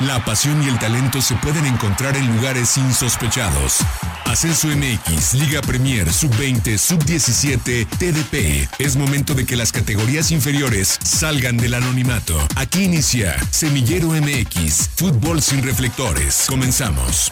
La pasión y el talento se pueden encontrar en lugares insospechados. Ascenso MX, Liga Premier, Sub-20, Sub-17, TDP. Es momento de que las categorías inferiores salgan del anonimato. Aquí inicia Semillero MX, Fútbol sin reflectores. Comenzamos.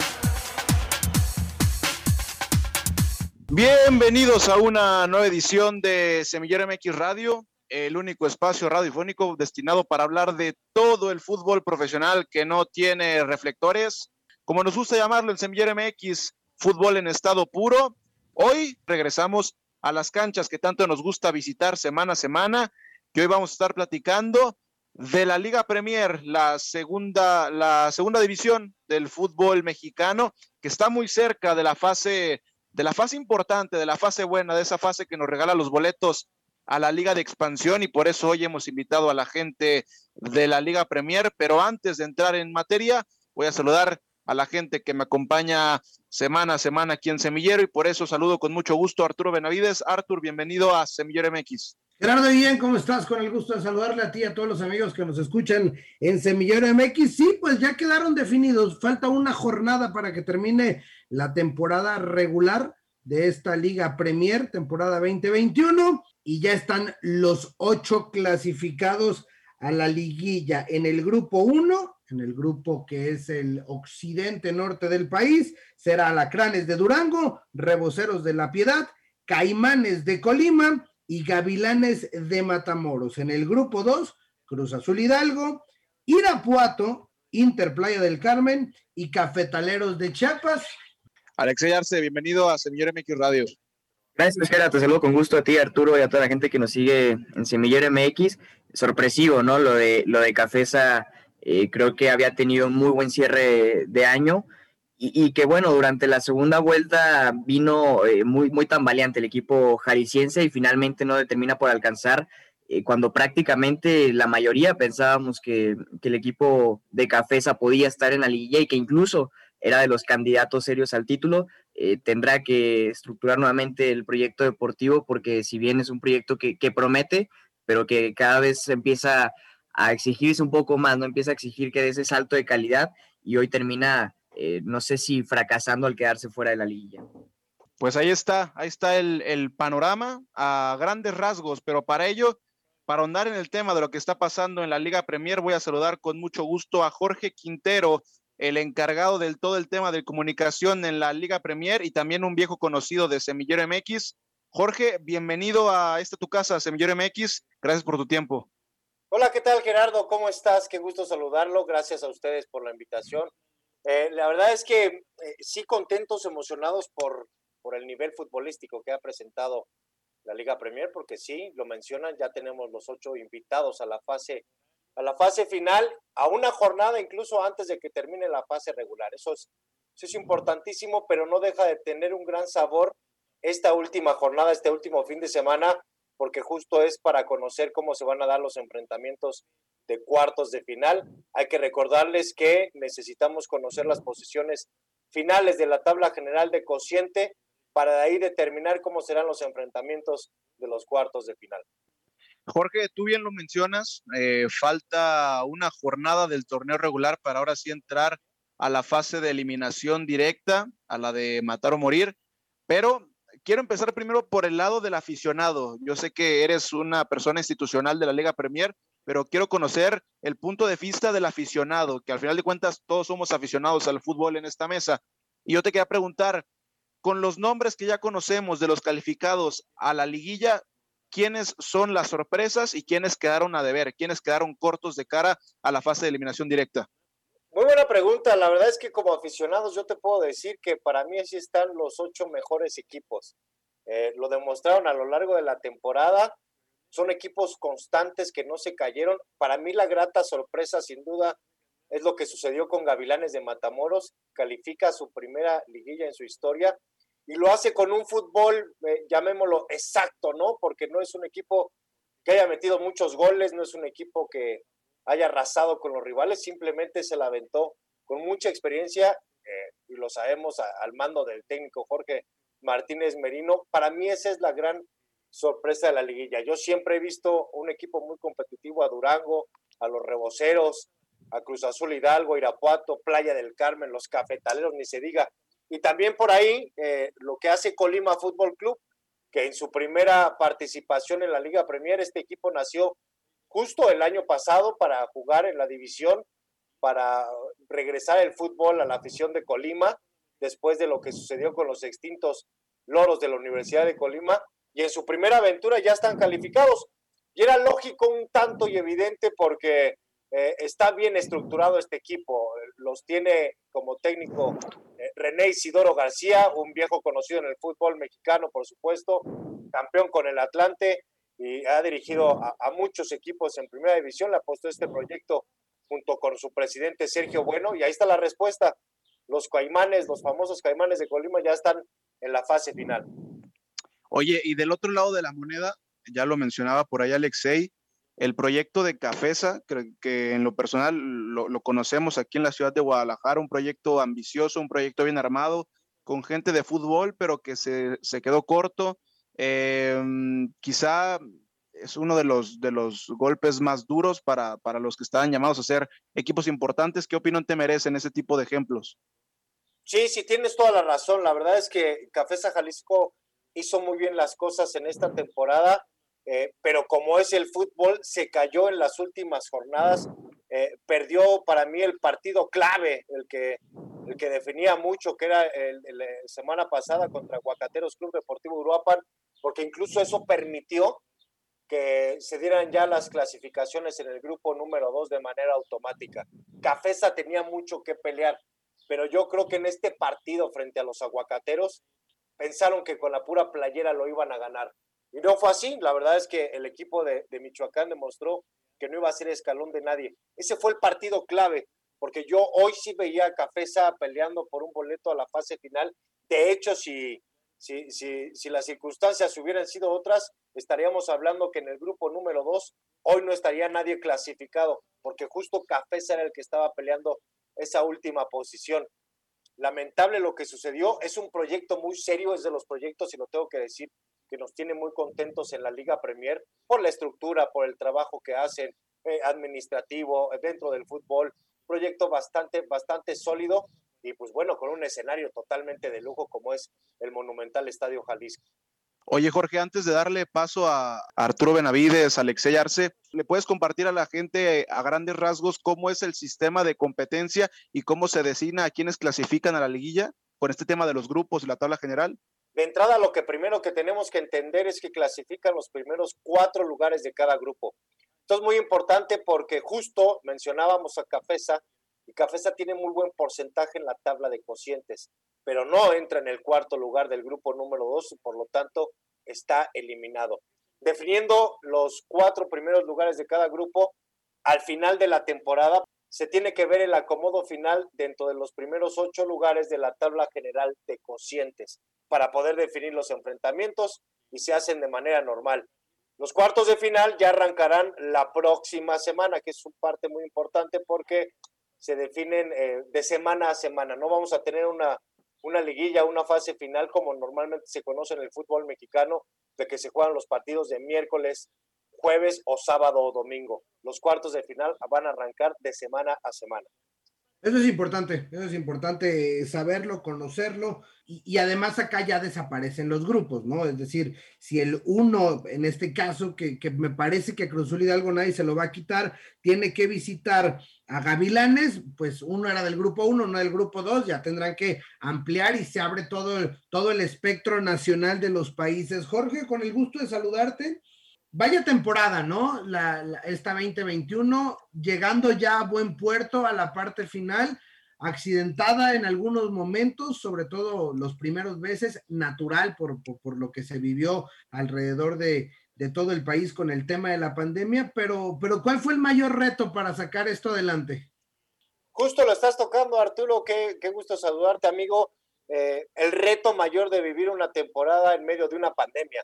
Bienvenidos a una nueva edición de Semillero MX Radio el único espacio radiofónico destinado para hablar de todo el fútbol profesional que no tiene reflectores, como nos gusta llamarlo en Semillero MX, fútbol en estado puro. Hoy regresamos a las canchas que tanto nos gusta visitar semana a semana, que hoy vamos a estar platicando de la Liga Premier, la segunda, la segunda división del fútbol mexicano, que está muy cerca de la fase, de la fase importante, de la fase buena, de esa fase que nos regala los boletos a la Liga de Expansión y por eso hoy hemos invitado a la gente de la Liga Premier. Pero antes de entrar en materia, voy a saludar a la gente que me acompaña semana a semana aquí en Semillero y por eso saludo con mucho gusto a Arturo Benavides. Artur, bienvenido a Semillero MX. Gerardo, bien, ¿cómo estás? Con el gusto de saludarle a ti y a todos los amigos que nos escuchan en Semillero MX. Sí, pues ya quedaron definidos. Falta una jornada para que termine la temporada regular de esta Liga Premier, temporada 2021 y ya están los ocho clasificados a la liguilla en el grupo uno, en el grupo que es el occidente norte del país, será Alacranes de Durango, Reboceros de La Piedad, Caimanes de Colima y Gavilanes de Matamoros. En el grupo 2, Cruz Azul Hidalgo, Irapuato, Interplaya del Carmen y Cafetaleros de Chiapas. Alexey Arce, bienvenido a Semillero MX Radio. Gracias, Gerardo. Te saludo con gusto a ti, Arturo, y a toda la gente que nos sigue en Semillero MX. Sorpresivo, ¿no? Lo de, lo de Cafesa, eh, creo que había tenido muy buen cierre de año y, que, bueno, durante la segunda vuelta vino eh, muy, muy tambaleante el equipo jalisciense y finalmente no determina por alcanzar eh, cuando prácticamente la mayoría pensábamos que, que, el equipo de Cafesa podía estar en la liguilla y que incluso era de los candidatos serios al título, eh, tendrá que estructurar nuevamente el proyecto deportivo porque si bien es un proyecto que, promete, pero que cada vez empieza a exigirse un poco más, no empieza a exigir que dé ese salto de calidad y hoy termina, eh, no sé si fracasando al quedarse fuera de la liguilla. Pues ahí está, ahí está el, el panorama a grandes rasgos, pero para ello para ahondar en el tema de lo que está pasando en la Liga Premier, voy a saludar con mucho gusto a Jorge Quintero, el encargado del todo el tema de comunicación en la Liga Premier y también un viejo conocido de Semillero MX. Jorge, bienvenido a esta tu casa, Semillero MX. Gracias por tu tiempo. Hola, ¿qué tal Gerardo? ¿Cómo estás? Qué gusto saludarlo. Gracias a ustedes por la invitación. Eh, la verdad es que eh, sí contentos, emocionados por, por el nivel futbolístico que ha presentado la Liga Premier, porque sí, lo mencionan, ya tenemos los ocho invitados a la fase a la fase final, a una jornada incluso antes de que termine la fase regular. Eso es, importantísimo, pero no deja de tener un gran sabor esta última jornada, este último fin de semana, porque justo es para conocer cómo se van a dar los enfrentamientos de cuartos de final. Hay que recordarles que necesitamos conocer las posiciones finales de la tabla general de cociente para de ahí determinar cómo serán los enfrentamientos de los cuartos de final. Jorge, tú bien lo mencionas, eh, falta una jornada del torneo regular para ahora sí entrar a la fase de eliminación directa, a la de matar o morir, pero quiero empezar primero por el lado del aficionado. Yo sé que eres una persona institucional de la Liga Premier, pero quiero conocer el punto de vista del aficionado, que al final de cuentas todos somos aficionados al fútbol en esta mesa. Y yo te quería preguntar, con los nombres que ya conocemos de los calificados a la liguilla, quiénes son las sorpresas y quiénes quedaron a deber, quiénes quedaron cortos de cara a la fase de eliminación directa. Muy buena pregunta. La verdad es que como aficionados yo te puedo decir que para mí así están los ocho mejores equipos. Eh, lo demostraron a lo largo de la temporada. Son equipos constantes que no se cayeron. Para mí la grata sorpresa sin duda es lo que sucedió con Gavilanes de Matamoros. Califica su primera liguilla en su historia y lo hace con un fútbol, eh, llamémoslo exacto, ¿no? Porque no es un equipo que haya metido muchos goles, no es un equipo que haya arrasado con los rivales, simplemente se la aventó con mucha experiencia, eh, y lo sabemos al mando del técnico Jorge Martínez Merino. Para mí esa es la gran sorpresa de la liguilla. Yo siempre he visto un equipo muy competitivo a Durango, a los reboceros, a Cruz Azul Hidalgo, Irapuato, Playa del Carmen, los cafetaleros, ni se diga. Y también por ahí eh, lo que hace Colima Fútbol Club, que en su primera participación en la Liga Premier, este equipo nació justo el año pasado para jugar en la división, para regresar el fútbol a la afición de Colima, después de lo que sucedió con los extintos loros de la Universidad de Colima, y en su primera aventura ya están calificados. Y era lógico un tanto y evidente porque eh, está bien estructurado este equipo. Los tiene como técnico eh, René Isidoro García, un viejo conocido en el fútbol mexicano, por supuesto, campeón con el Atlante y ha dirigido a, muchos equipos en primera división. Le apostó este proyecto junto con su presidente Sergio Bueno y ahí está la respuesta. Los caimanes, los famosos caimanes de Colima ya están en la fase final. Oye, y del otro lado de la moneda, ya lo mencionaba por ahí Alexei, el proyecto de Cafesa, que, en lo personal lo, conocemos aquí en la ciudad de Guadalajara, un proyecto ambicioso, un proyecto bien armado, con gente de fútbol, pero que se, quedó corto. Em, quizá es uno de los, de los golpes más duros para, para los que estaban llamados a ser equipos importantes. ¿Qué opinión te merecen ese tipo de ejemplos? Sí, sí, tienes toda la razón. La verdad es que Cafesa Jalisco hizo muy bien las cosas en esta temporada eh, pero como es el fútbol, se cayó en las últimas jornadas, eh, perdió para mí el partido clave, el que, el que definía mucho, que era la semana pasada contra Guacateros Club Deportivo Uruapan, porque incluso eso permitió que se dieran ya las clasificaciones en el grupo número dos de manera automática. Cafesa tenía mucho que pelear, pero yo creo que en este partido frente a los aguacateros pensaron que con la pura playera lo iban a ganar. Y no fue así. La verdad es que el equipo de, Michoacán demostró que no iba a ser escalón de nadie. Ese fue el partido clave, porque yo hoy sí veía a Cafesa peleando por un boleto a la fase final. De hecho, si, si, si, si las circunstancias hubieran sido otras, estaríamos hablando que en el grupo número dos hoy no estaría nadie clasificado, porque justo Cafesa era el que estaba peleando esa última posición. Lamentable lo que sucedió, es un proyecto muy serio, es de los proyectos, y lo tengo que decir, que nos tiene muy contentos en la Liga Premier por la estructura, por el trabajo que hacen eh, administrativo eh, dentro del fútbol. Proyecto bastante, bastante sólido y pues bueno, con un escenario totalmente de lujo como es el monumental Estadio Jalisco. Oye, Jorge, antes de darle paso a Arturo Benavides, Alexey Arce, ¿le puedes compartir a la gente a grandes rasgos cómo es el sistema de competencia y cómo se designa a quienes clasifican a la liguilla con este tema de los grupos y la tabla general? De entrada, lo que primero que tenemos que entender es que clasifican los primeros cuatro lugares de cada grupo. Esto es muy importante porque justo mencionábamos a Cafesa y Cafesa tiene muy buen porcentaje en la tabla de cocientes, pero no entra en el cuarto lugar del grupo número dos y por lo tanto está eliminado. Definiendo los cuatro primeros lugares de cada grupo, al final de la temporada se tiene que ver el acomodo final dentro de los primeros ocho lugares de la tabla general de cocientes para poder definir los enfrentamientos y se hacen de manera normal. Los cuartos de final ya arrancarán la próxima semana, que es un parte muy importante porque se definen eh, de semana a semana. No vamos a tener una, una liguilla, una fase final como normalmente se conoce en el fútbol mexicano, de que se juegan los partidos de miércoles, jueves o sábado o domingo. Los cuartos de final van a arrancar de semana a semana. Eso es importante, eso es importante saberlo, conocerlo y, además acá ya desaparecen los grupos, ¿no? Es decir, si el uno, en este caso, que, me parece que a Cruzul Hidalgo nadie se lo va a quitar, tiene que visitar a Gavilanes, pues uno era del grupo uno, no del grupo dos, ya tendrán que ampliar y se abre todo, todo el espectro nacional de los países. Jorge, con el gusto de saludarte. Vaya temporada, ¿no? La, esta 2021, llegando ya a buen puerto a la parte final, accidentada en algunos momentos, sobre todo los primeros veces, natural por, lo que se vivió alrededor de, todo el país con el tema de la pandemia, pero, pero ¿cuál fue el mayor reto para sacar esto adelante? Justo lo estás tocando, Arturo, qué, qué gusto saludarte, amigo. Eh, el reto mayor de vivir una temporada en medio de una pandemia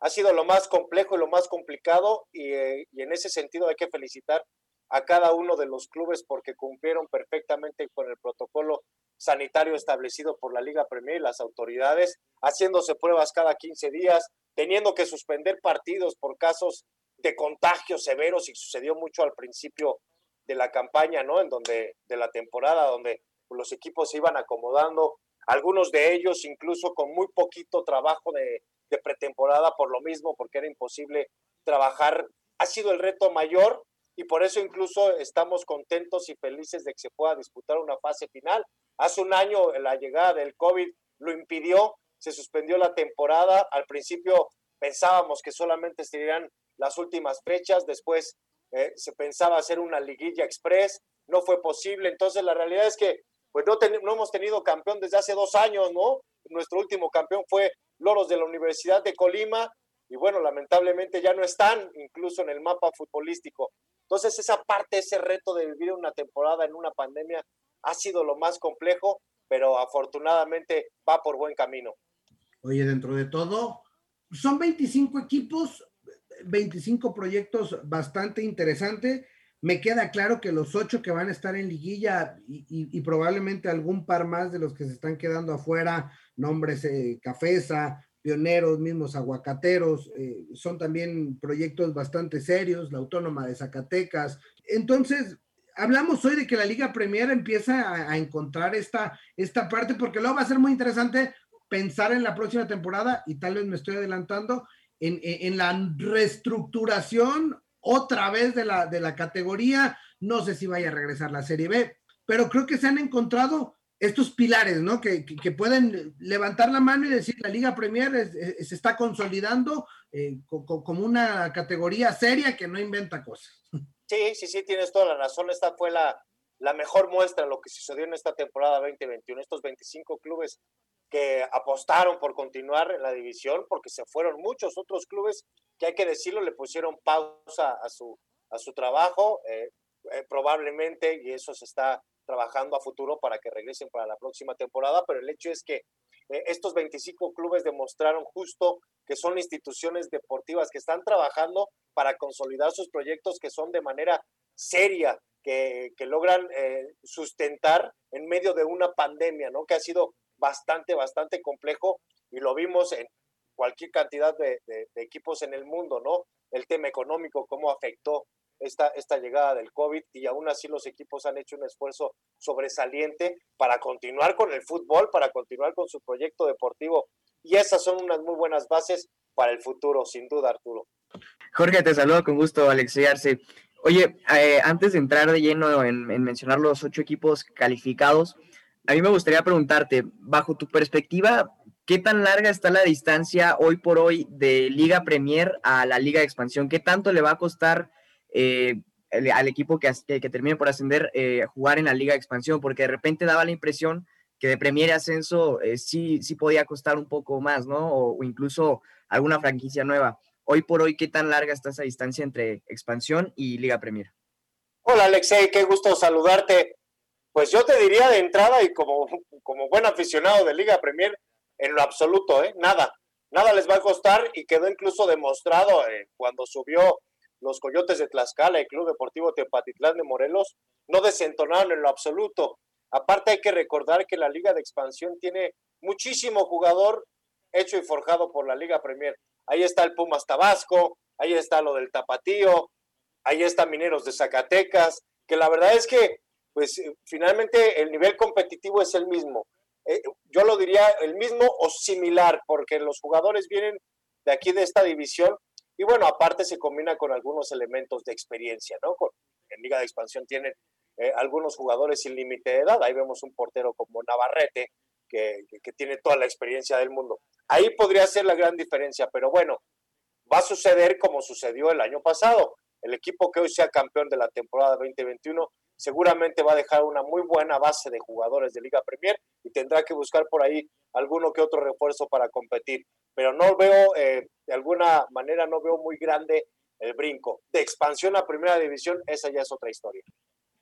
ha sido lo más complejo y lo más complicado eh, y, en ese sentido hay que felicitar a cada uno de los clubes porque cumplieron perfectamente con el protocolo sanitario establecido por la Liga Premier y las autoridades, haciéndose pruebas cada 15 días, teniendo que suspender partidos por casos de contagios severos y sucedió mucho al principio de la campaña, ¿no? En donde, de la temporada, donde los equipos se iban acomodando, algunos de ellos incluso con muy poquito trabajo de, de pretemporada por lo mismo, porque era imposible trabajar. Ha sido el reto mayor y por eso incluso estamos contentos y felices de que se pueda disputar una fase final. Hace un año la llegada del COVID lo impidió, se suspendió la temporada, al principio pensábamos que solamente serían las últimas fechas, después eh, se pensaba hacer una liguilla express, no fue posible, entonces la realidad es que pues no, no hemos tenido campeón desde hace dos años, ¿no? Nuestro último campeón fue Loros de la Universidad de Colima y bueno, lamentablemente ya no están incluso en el mapa futbolístico. Entonces esa parte, ese reto de vivir una temporada en una pandemia ha sido lo más complejo, pero afortunadamente va por buen camino. Oye, dentro de todo, son 25 equipos, 25 proyectos bastante interesantes. Me queda claro que los ocho que van a estar en liguilla y, probablemente algún par más de los que se están quedando afuera, nombres eh, Cafesa, Pioneros, mismos aguacateros, eh, son también proyectos bastante serios, la Autónoma de Zacatecas. Entonces, hablamos hoy de que la Liga Premier empieza a, encontrar esta, esta parte, porque luego va a ser muy interesante pensar en la próxima temporada, y tal vez me estoy adelantando, en, en, la reestructuración otra vez de la, de la categoría. No sé si vaya a regresar la Serie B, pero creo que se han encontrado estos pilares, ¿no? Que, que, pueden levantar la mano y decir la Liga Premier se está consolidando eh, como una categoría seria que no inventa cosas. Sí, sí, sí, tienes toda la razón. Esta fue la, la mejor muestra de lo que sucedió en esta temporada 2021. Estos 25 clubes que apostaron por continuar en la división, porque se fueron muchos otros clubes que hay que decirlo, le pusieron pausa a su, a su trabajo, eh, eh, probablemente, y eso se está trabajando a futuro para que regresen para la próxima temporada, pero el hecho es que eh, estos 25 clubes demostraron justo que son instituciones deportivas que están trabajando para consolidar sus proyectos que son de manera seria, que, que logran sustentar en medio de una pandemia, ¿no? Que ha sido bastante, bastante complejo y lo vimos en cualquier cantidad de, equipos en el mundo, ¿no? El tema económico, cómo afectó esta, esta llegada del COVID y aún así los equipos han hecho un esfuerzo sobresaliente para continuar con el fútbol, para continuar con su proyecto deportivo y esas son unas muy buenas bases para el futuro, sin duda, Arturo. Jorge, te saludo con gusto, Alexey Arce. Oye, eh, antes de entrar de lleno en, en mencionar los ocho equipos calificados, a mí me gustaría preguntarte, bajo tu perspectiva, ¿qué tan larga está la distancia hoy por hoy de Liga Premier a la Liga de Expansión? ¿Qué tanto le va a costar eh, al equipo que, termine por ascender eh, jugar en la Liga de Expansión? Porque de repente daba la impresión que de Premier Ascenso eh, sí, sí podía costar un poco más, ¿no? O, o, incluso alguna franquicia nueva. Hoy por hoy, ¿qué tan larga está esa distancia entre Expansión y Liga Premier? Hola Alexei, qué gusto saludarte. Pues yo te diría de entrada y como, como buen aficionado de Liga Premier, en lo absoluto, ¿eh? Nada. Nada les va a costar y quedó incluso demostrado eh, cuando subió los Coyotes de Tlaxcala y Club Deportivo Tepatitlán de Morelos, no desentonaron en lo absoluto. Aparte hay que recordar que la Liga de Expansión tiene muchísimo jugador hecho y forjado por la Liga Premier. Ahí está el Pumas Tabasco, ahí está lo del Tapatío, ahí está Mineros de Zacatecas, que la verdad es que pues eh, finalmente el nivel competitivo es el mismo. Eh, yo lo diría el mismo o similar, porque los jugadores vienen de aquí de esta división y bueno, aparte se combina con algunos elementos de experiencia, ¿no? en Liga de Expansión tienen eh, algunos jugadores sin límite de edad, ahí vemos un portero como Navarrete, que, que tiene toda la experiencia del mundo. Ahí podría ser la gran diferencia, pero bueno, va a suceder como sucedió el año pasado. El equipo que hoy sea campeón de la temporada 2021 seguramente va a dejar una muy buena base de jugadores de Liga Premier y tendrá que buscar por ahí alguno que otro refuerzo para competir. Pero no veo, eh, de alguna manera, no veo muy grande el brinco. De expansión a primera división, esa ya es otra historia.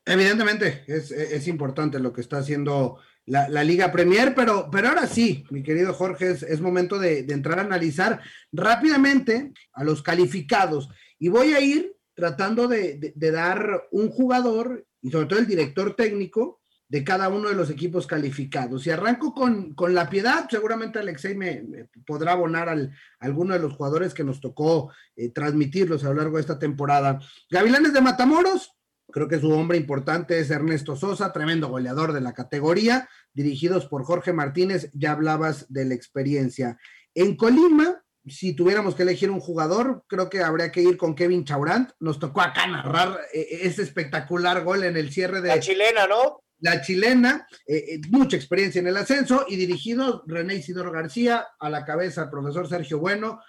Evidentemente, es, es importante lo que está haciendo la, Liga Premier, pero, pero ahora sí, mi querido Jorge, es, es momento de, entrar a analizar rápidamente a los calificados. Y voy a ir tratando de, de, dar un jugador y sobre todo el director técnico de cada uno de los equipos calificados. Y arranco con, con la piedad, seguramente Alexei me, podrá abonar al, a alguno de los jugadores que nos tocó eh, transmitirlos a lo largo de esta temporada. Gavilanes de Matamoros, Creo que su hombre importante es Ernesto Sosa, tremendo goleador de la categoría, dirigidos por Jorge Martínez, ya hablabas de la experiencia. En Colima, si tuviéramos que elegir un jugador, creo que habría que ir con Kevin Chaurant. Nos tocó acá narrar eh, ese espectacular gol en el cierre de... La chilena, ¿no? La chilena, eh, eh, mucha experiencia en el ascenso y dirigido René Isidoro García, a la cabeza el profesor Sergio Bueno,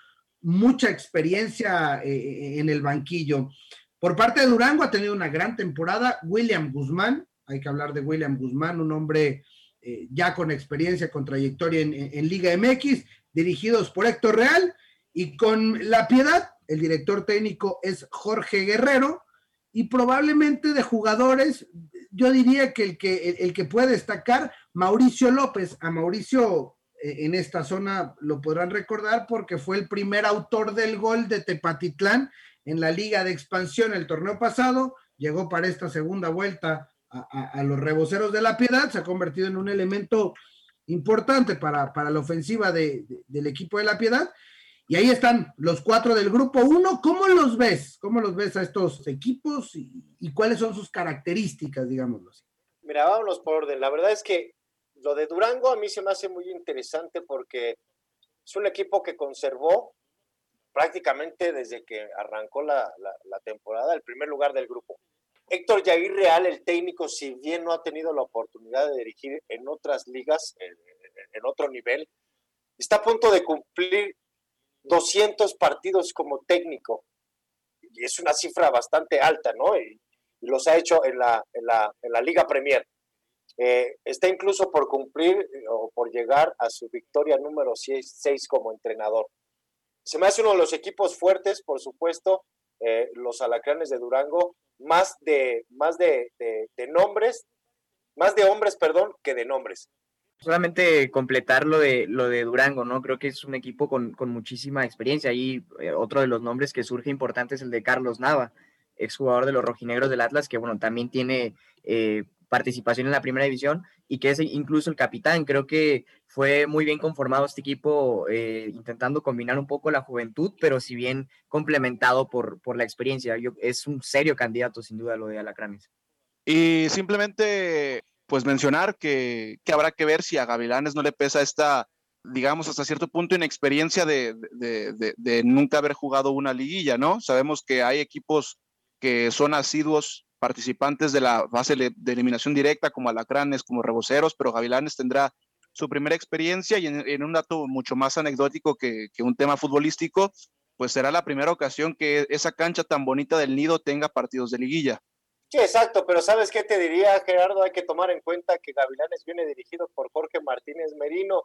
mucha experiencia en el banquillo. Por parte de Durango ha tenido una gran temporada. William Guzmán, hay que hablar de William Guzmán, un hombre ya con experiencia, con trayectoria en, en Liga MX dirigidos por Héctor Real, y con La Piedad, el director técnico es Jorge Guerrero, y probablemente de jugadores, yo diría que el que, el, que puede destacar, Mauricio López, a Mauricio eh, en esta zona lo podrán recordar porque fue el primer autor del gol de Tepatitlán en la Liga de Expansión el torneo pasado, llegó para esta segunda vuelta a, los reboceros de la Piedad, se ha convertido en un elemento importante para, la ofensiva del equipo de la Piedad. Y ahí están los cuatro del grupo uno. ¿Cómo los ves? ¿Cómo los ves a estos equipos y, cuáles son sus características, digámoslo así? Mira, vámonos por orden. La verdad es que lo de Durango a mí se me hace muy interesante porque es un equipo que conservó prácticamente desde que arrancó la, la temporada el primer lugar del grupo. Héctor Jair Real, el técnico, si bien no ha tenido la oportunidad de dirigir en otras ligas, en, otro nivel, está a punto de cumplir 200 partidos como técnico. Y es una cifra bastante alta, ¿no? Y, los ha hecho en la, en la, Liga Premier. Eh, está incluso por cumplir eh, o por llegar a su victoria número 6 como entrenador. Se me hace uno de los equipos fuertes, por supuesto, eh, los alacranes de Durango, más de, más de, nombres, más de hombres, perdón, que de nombres. Solamente completar lo de, lo de Durango, ¿no? Creo que es un equipo con, muchísima experiencia. Y eh, otro de los nombres que surge importante es el de Carlos Nava, exjugador de los rojinegros del Atlas, que bueno, también tiene eh, participación en la primera división y que es incluso el capitán. Creo que fue muy bien conformado este equipo, eh, intentando combinar un poco la juventud, pero si bien complementado por, por la experiencia. Yo, es un serio candidato, sin duda, lo de Alacranes. Y simplemente, pues mencionar que, que habrá que ver si a Gavilanes no le pesa esta, digamos, hasta cierto punto inexperiencia de, de, de, de nunca haber jugado una liguilla, ¿no? Sabemos que hay equipos que son asiduos participantes de la fase de eliminación directa, como Alacranes, como Reboceros, pero Gavilanes tendrá su primera experiencia y en, un dato mucho más anecdótico que, un tema futbolístico, pues será la primera ocasión que esa cancha tan bonita del Nido tenga partidos de liguilla. Sí, exacto, pero ¿sabes qué te diría, Gerardo? Hay que tomar en cuenta que Gavilanes viene dirigido por Jorge Martínez Merino,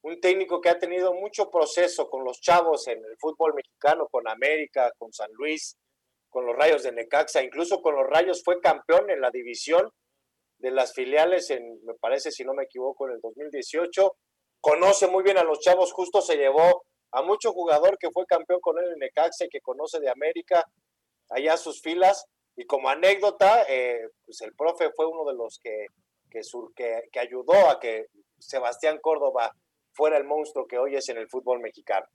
un técnico que ha tenido mucho proceso con los chavos en el fútbol mexicano, con América, con San Luis, con los Rayos de Necaxa, incluso con los Rayos fue campeón en la división de las filiales en, me parece, si no me equivoco, en el 2018. Conoce muy bien a los chavos, justo se llevó a mucho jugador que fue campeón con él en Necaxa y que conoce de América allá sus filas. Y como anécdota, eh, pues el profe fue uno de los que, que, que, ayudó a que Sebastián Córdoba fuera el monstruo que hoy es en el fútbol mexicano.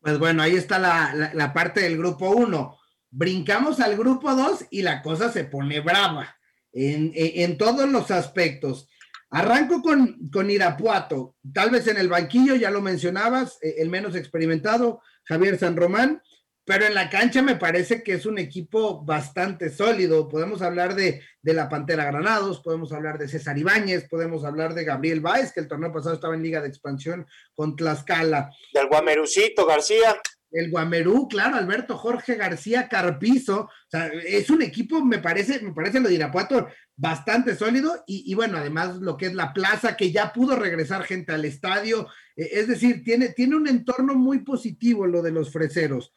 Pues bueno, ahí está la, la parte del grupo 1 brincamos al grupo 2 y la cosa se pone brava en, todos los aspectos. Arranco con, con, Irapuato, tal vez en el banquillo, ya lo mencionabas, eh, el menos experimentado, Javier San Román, pero en la cancha me parece que es un equipo bastante sólido. Podemos hablar de, de, la Pantera Granados, podemos hablar de César Ibáñez, podemos hablar de Gabriel Báez, que el torneo pasado estaba en Liga de Expansión con Tlaxcala. Del Guamerucito García el Guamerú, claro, Alberto Jorge García Carpizo, o sea, es un equipo, me parece, me parece lo de Irapuato bastante sólido y, bueno, además lo que es la plaza, que ya pudo regresar gente al estadio, eh, es decir, tiene, tiene un entorno muy positivo lo de los freseros.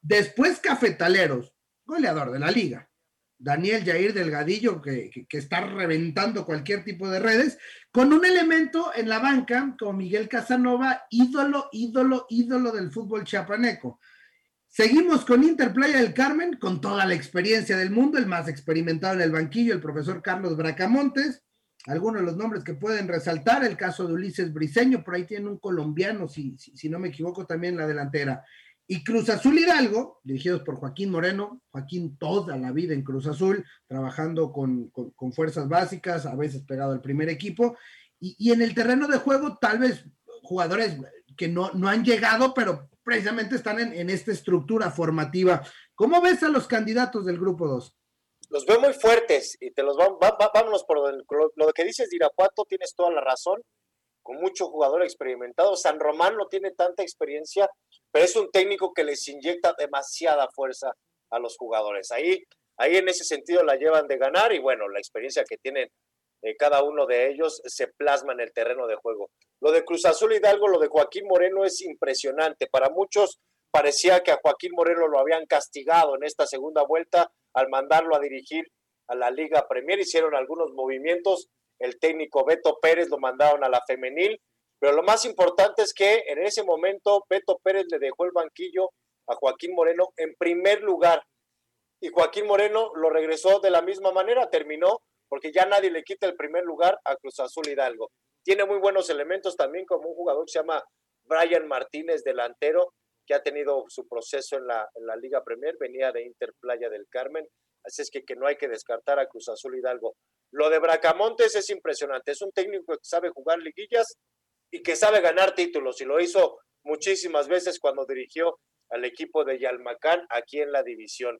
Después Cafetaleros, goleador de la liga. Daniel Jair Delgadillo, que, que, está reventando cualquier tipo de redes, con un elemento en la banca como Miguel Casanova, ídolo, ídolo, ídolo del fútbol chiapaneco. Seguimos con Interplaya del Carmen, con toda la experiencia del mundo, el más experimentado en el banquillo, el profesor Carlos Bracamontes. Algunos de los nombres que pueden resaltar, el caso de Ulises Briseño, por ahí tiene un colombiano, si, si, si no me equivoco, también en la delantera. Y Cruz Azul Hidalgo, dirigidos por Joaquín Moreno, Joaquín toda la vida en Cruz Azul, trabajando con, fuerzas básicas, a veces pegado al primer equipo, y, en el terreno de juego tal vez jugadores que no, no han llegado, pero precisamente están en, esta estructura formativa. ¿Cómo ves a los candidatos del grupo 2? Los veo muy fuertes y te los vamos, vámonos por lo, lo que dices de Irapuato, tienes toda la razón con mucho jugador experimentado. San Román no tiene tanta experiencia, pero es un técnico que les inyecta demasiada fuerza a los jugadores. Ahí, ahí en ese sentido la llevan de ganar y bueno, la experiencia que tienen eh, cada uno de ellos se plasma en el terreno de juego. Lo de Cruz Azul Hidalgo, lo de Joaquín Moreno es impresionante. Para muchos parecía que a Joaquín Moreno lo habían castigado en esta segunda vuelta al mandarlo a dirigir a la Liga Premier. Hicieron algunos movimientos el técnico Beto Pérez lo mandaron a la femenil, pero lo más importante es que en ese momento Beto Pérez le dejó el banquillo a Joaquín Moreno en primer lugar y Joaquín Moreno lo regresó de la misma manera, terminó porque ya nadie le quita el primer lugar a Cruz Azul Hidalgo. Tiene muy buenos elementos también como un jugador que se llama Brian Martínez, delantero, que ha tenido su proceso en la, en la Liga Premier, venía de Inter Playa del Carmen, así es que, que no hay que descartar a Cruz Azul Hidalgo. Lo de Bracamontes es impresionante. Es un técnico que sabe jugar liguillas y que sabe ganar títulos. Y lo hizo muchísimas veces cuando dirigió al equipo de Yalmacán aquí en la división.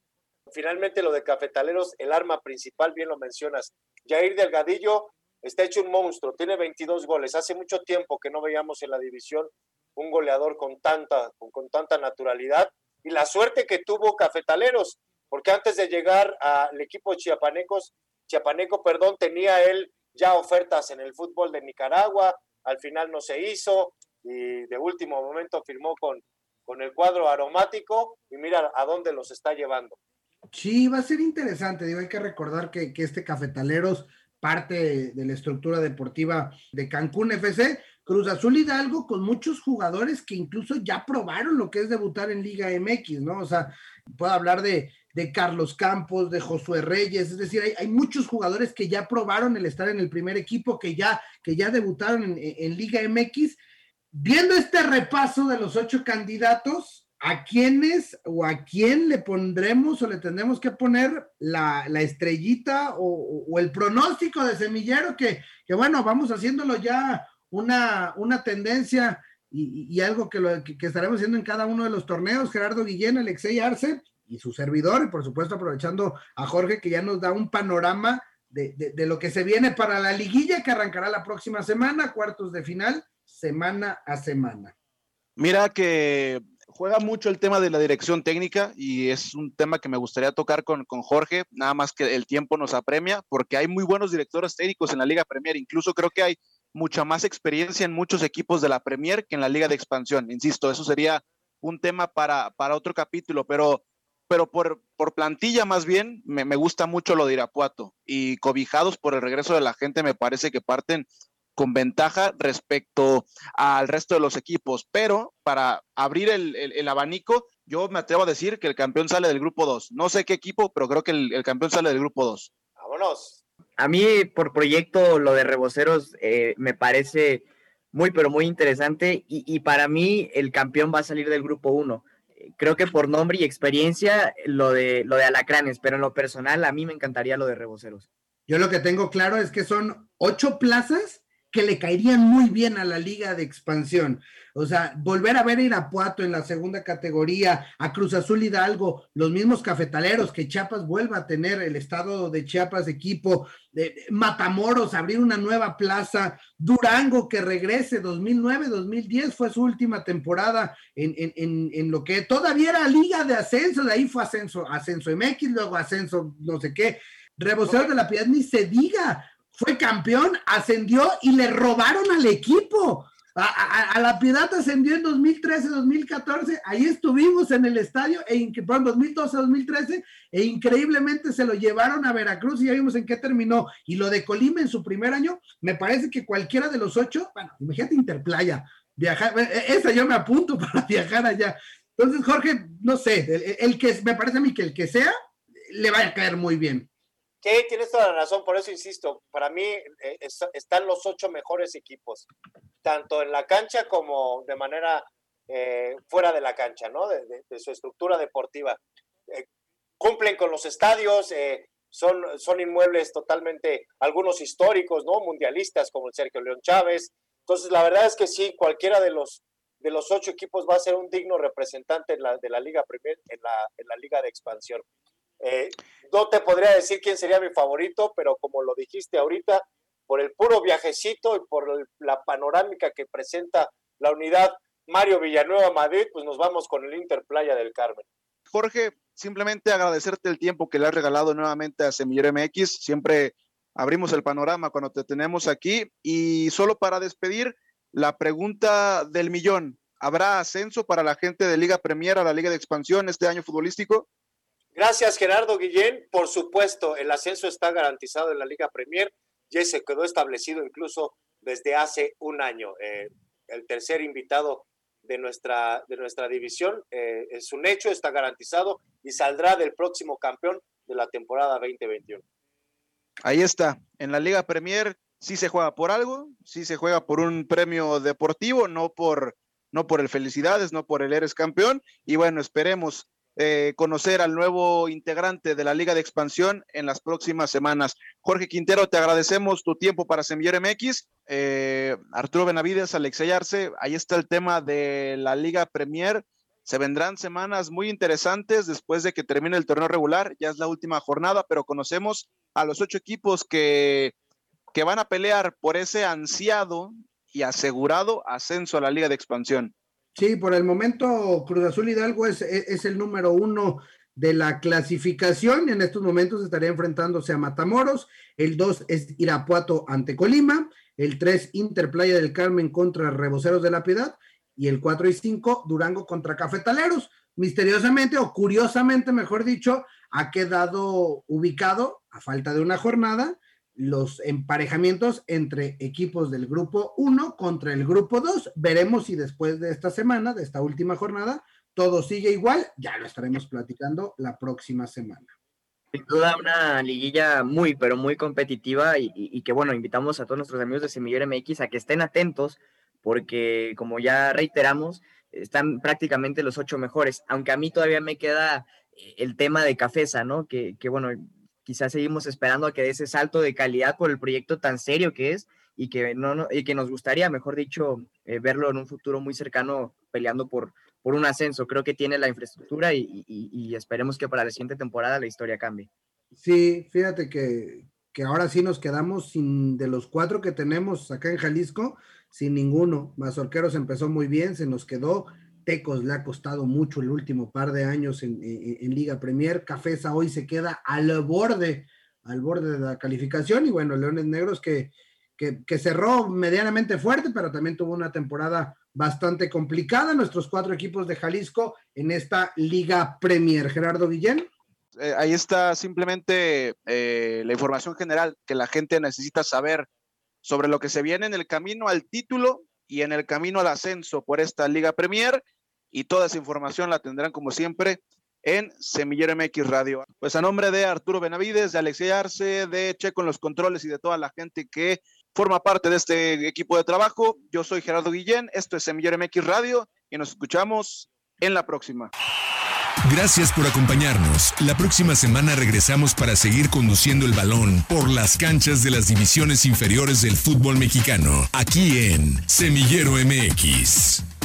Finalmente, lo de Cafetaleros, el arma principal, bien lo mencionas. Jair Delgadillo está hecho un monstruo, tiene 22 goles. Hace mucho tiempo que no veíamos en la división un goleador con tanta, con, con tanta naturalidad. Y la suerte que tuvo Cafetaleros, porque antes de llegar al equipo Chiapanecos, Chiapaneco, perdón, tenía él ya ofertas en el fútbol de Nicaragua, al final no se hizo y de último momento firmó con, con el cuadro aromático y mira a dónde los está llevando. Sí, va a ser interesante, digo, hay que recordar que, que este Cafetaleros parte de la estructura deportiva de Cancún FC, Cruz Azul Hidalgo con muchos jugadores que incluso ya probaron lo que es debutar en Liga MX, ¿no? O sea, puedo hablar de, de Carlos Campos, de Josué Reyes, es decir, hay, muchos jugadores que ya probaron el estar en el primer equipo, que ya, que ya debutaron en, Liga MX. Viendo este repaso de los ocho candidatos, ¿a quiénes o a quién le pondremos o le tendremos que poner la, estrellita o, el pronóstico de semillero que, que, bueno, vamos haciéndolo ya una, una tendencia y, algo que, lo, que, estaremos haciendo en cada uno de los torneos, Gerardo Guillén, Alexei Arce, y su servidor, y por supuesto aprovechando a Jorge que ya nos da un panorama de, de, lo que se viene para la liguilla que arrancará la próxima semana, cuartos de final, semana a semana. Mira que juega mucho el tema de la dirección técnica y es un tema que me gustaría tocar con, con, Jorge, nada más que el tiempo nos apremia, porque hay muy buenos directores técnicos en la Liga Premier, incluso creo que hay mucha más experiencia en muchos equipos de la Premier que en la Liga de Expansión. Insisto, eso sería un tema para, para otro capítulo, pero pero por, por plantilla más bien me, me, gusta mucho lo de Irapuato y cobijados por el regreso de la gente me parece que parten con ventaja respecto al resto de los equipos, pero para abrir el, el, abanico, yo me atrevo a decir que el campeón sale del grupo 2. No sé qué equipo, pero creo que el, el campeón sale del grupo 2. Vámonos. A mí, por proyecto, lo de Reboceros eh, me parece muy, pero muy interesante y, y, para mí el campeón va a salir del grupo 1 creo que por nombre y experiencia lo de, lo de Alacranes, pero en lo personal a mí me encantaría lo de Reboceros. Yo lo que tengo claro es que son ocho plazas que le caerían muy bien a la liga de expansión. O sea, volver a ver a Irapuato en la segunda categoría, a Cruz Azul Hidalgo, los mismos cafetaleros, que Chiapas vuelva a tener el estado de Chiapas equipo, de Matamoros, abrir una nueva plaza, Durango que regrese, 2009-2010 fue su última temporada en, en, en, lo que todavía era liga de ascenso, de ahí fue ascenso, ascenso MX, luego ascenso no sé qué. Rebocero de la Piedad ni se diga, fue campeón, ascendió y le robaron al equipo. A, la Piedad ascendió en 2013, 2014, ahí estuvimos en el estadio, en 2012, 2013, e increíblemente se lo llevaron a Veracruz y ya vimos en qué terminó. Y lo de Colima en su primer año, me parece que cualquiera de los ocho, bueno, imagínate Interplaya, viajar, e, e, esa yo me apunto para viajar allá. Entonces, Jorge, no sé, el, que me parece a mí que el que sea, le va a caer muy bien. Sí, tienes toda la razón, por eso insisto, para mí eh, están los ocho mejores equipos, tanto en la cancha como de manera eh, fuera de la cancha, ¿no? De, su estructura deportiva. Eh, cumplen con los estadios, son, son inmuebles totalmente, algunos históricos, ¿no? Mundialistas como el Sergio León Chávez. Entonces, la verdad es que sí, cualquiera de los, de los ocho equipos va a ser un digno representante la, de la Liga Premier en la, en la Liga de Expansión. Eh, no te podría decir quién sería mi favorito, pero como lo dijiste ahorita, por el puro viajecito y por la panorámica que presenta la unidad Mario Villanueva Madrid, pues nos vamos con el Inter Playa del Carmen. Jorge, simplemente agradecerte el tiempo que le has regalado nuevamente a Semillero MX. Siempre abrimos el panorama cuando te tenemos aquí. Y solo para despedir, la pregunta del millón. ¿Habrá ascenso para la gente de Liga Premier a la Liga de Expansión este año futbolístico? Gracias, Gerardo Guillén. Por supuesto, el ascenso está garantizado en la Liga Premier. Ya se quedó establecido incluso desde hace un año. Eh, el tercer invitado de nuestra, de nuestra división eh, es un hecho, está garantizado y saldrá del próximo campeón de la temporada 2021. Ahí está. En la Liga Premier sí se juega por algo, sí se juega por un premio deportivo, no por, no por el felicidades, no por el eres campeón. Y bueno, esperemos eh, conocer al nuevo integrante de la Liga de Expansión en las próximas semanas. Jorge Quintero, te agradecemos tu tiempo para Semillero MX. Eh, Arturo Benavides, Alex Arce, ahí está el tema de la Liga Premier. Se vendrán semanas muy interesantes después de que termine el torneo regular. Ya es la última jornada, pero conocemos a los ocho equipos que, que van a pelear por ese ansiado y asegurado ascenso a la Liga de Expansión. Sí, por el momento Cruz Azul Hidalgo es, es, el número uno de la clasificación. En estos momentos estaría enfrentándose a Matamoros. El dos es Irapuato ante Colima. El tres Interplaya del Carmen contra Reboceros de la Piedad. Y el cuatro y cinco Durango contra Cafetaleros. Misteriosamente o curiosamente, mejor dicho, ha quedado ubicado a falta de una jornada los emparejamientos entre equipos del grupo 1 contra el grupo 2. Veremos si después de esta semana, de esta última jornada, todo sigue igual. Ya lo estaremos platicando la próxima semana. Sin duda una liguilla muy, pero muy competitiva y, que bueno, invitamos a todos nuestros amigos de Semillero MX a que estén atentos porque como ya reiteramos, están prácticamente los ocho mejores, aunque a mí todavía me queda el tema de Cafesa, ¿no? Que, que bueno, quizás seguimos esperando a que dé ese salto de calidad por el proyecto tan serio que es y que, no, y que nos gustaría, mejor dicho, eh, verlo en un futuro muy cercano peleando por, por un ascenso. Creo que tiene la infraestructura y, y, esperemos que para la siguiente temporada la historia cambie. Sí, fíjate que, que ahora sí nos quedamos sin, de los cuatro que tenemos acá en Jalisco, sin ninguno. Mazorqueros empezó muy bien, se nos quedó Tecos le ha costado mucho el último par de años en, Liga Premier. Cafesa hoy se queda al borde, al borde de la calificación. Y bueno, Leones Negros que, que, cerró medianamente fuerte, pero también tuvo una temporada bastante complicada. Nuestros cuatro equipos de Jalisco en esta Liga Premier. Gerardo Guillén. Eh, ahí está simplemente eh, la información general que la gente necesita saber sobre lo que se viene en el camino al título y en el camino al ascenso por esta Liga Premier y toda esa información la tendrán como siempre en Semillero MX Radio. Pues a nombre de Arturo Benavides, de Alexei Arce, de Checo en los controles y de toda la gente que forma parte de este equipo de trabajo, yo soy Gerardo Guillén, esto es Semillero MX Radio y nos escuchamos en la próxima. Gracias por acompañarnos. La próxima semana regresamos para seguir conduciendo el balón por las canchas de las divisiones inferiores del fútbol mexicano, aquí en Semillero MX.